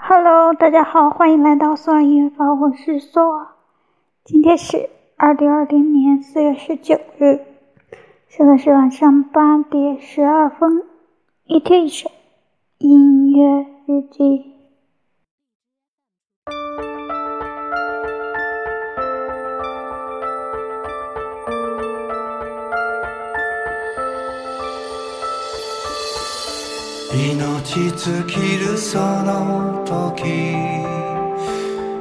Hello，大家好，欢迎来到索尔音乐房，我是索尔。今天是二零二零年四月十九日，现在是晚上八点十二分。一天一首音乐日记。命尽きるその時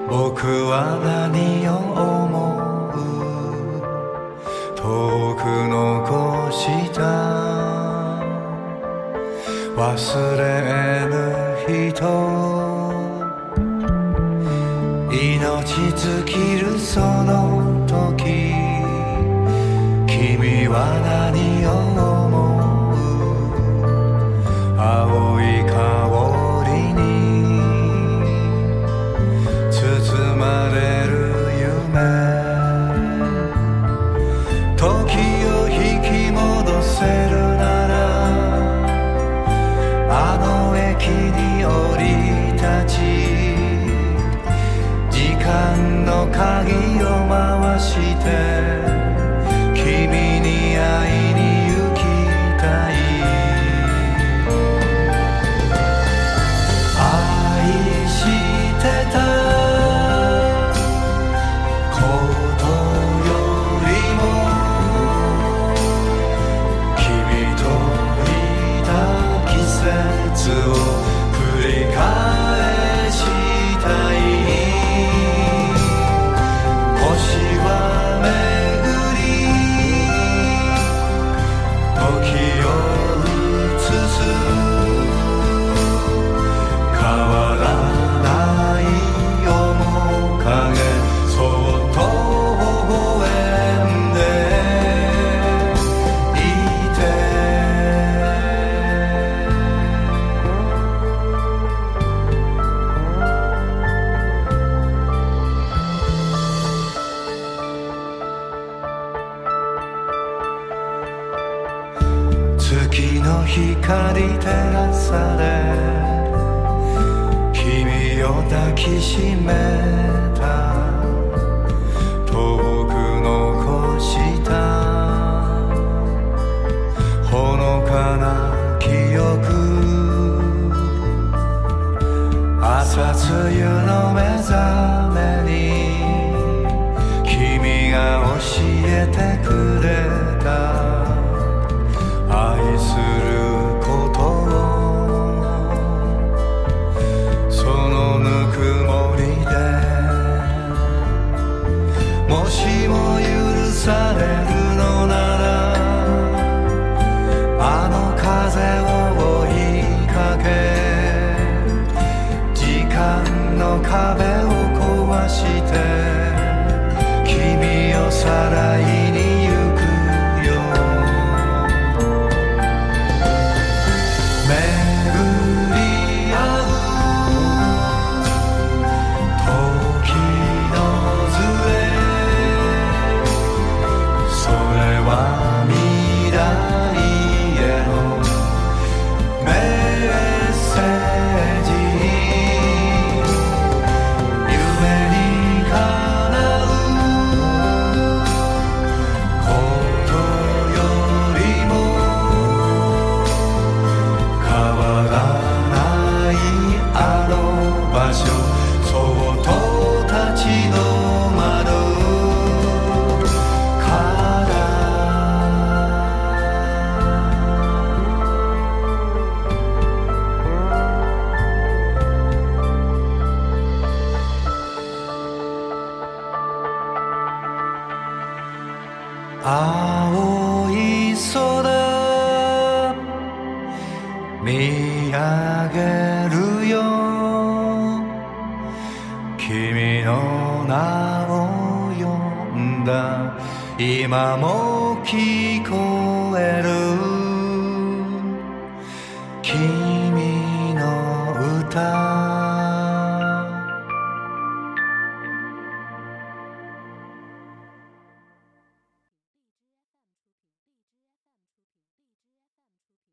僕は何を思う？遠く残した。忘れぬ人。命尽きるその時君は何ち。時間の限り。光照らされ君を抱きしめた遠く残したほのかな記憶。朝露の目覚めに君が教えてくれ。君青い空見上げるよ。君の名を呼んだ。今も聞こえる。君の歌。